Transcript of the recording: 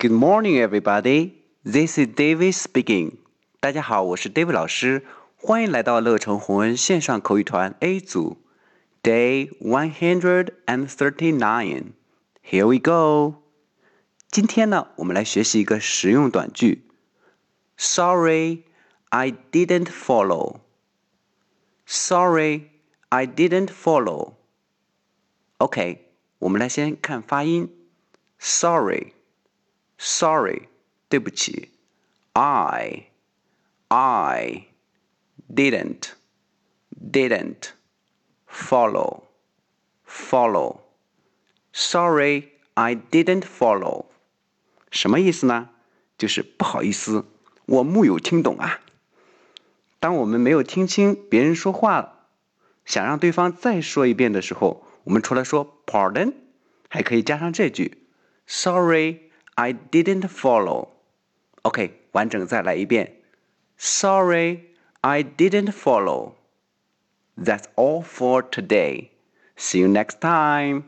Good morning, everybody. This is David speaking. 大家好，我是 David 老师，欢迎来到乐成宏恩线上口语团 A 组，Day one hundred and thirty-nine. Here we go. 今天呢，我们来学习一个实用短句。Sorry, I didn't follow. Sorry, I didn't follow. OK，我们来先看发音。Sorry, sorry，对不起。I, I didn't, didn't follow, follow. Sorry, I didn't follow. 什么意思呢？就是不好意思，我木有听懂啊。当我们没有听清别人说话，想让对方再说一遍的时候，我们除了说 “pardon”，还可以加上这句 “Sorry, I didn't follow”。OK，完整再来一遍：“Sorry, I didn't follow.” That's all for today. See you next time.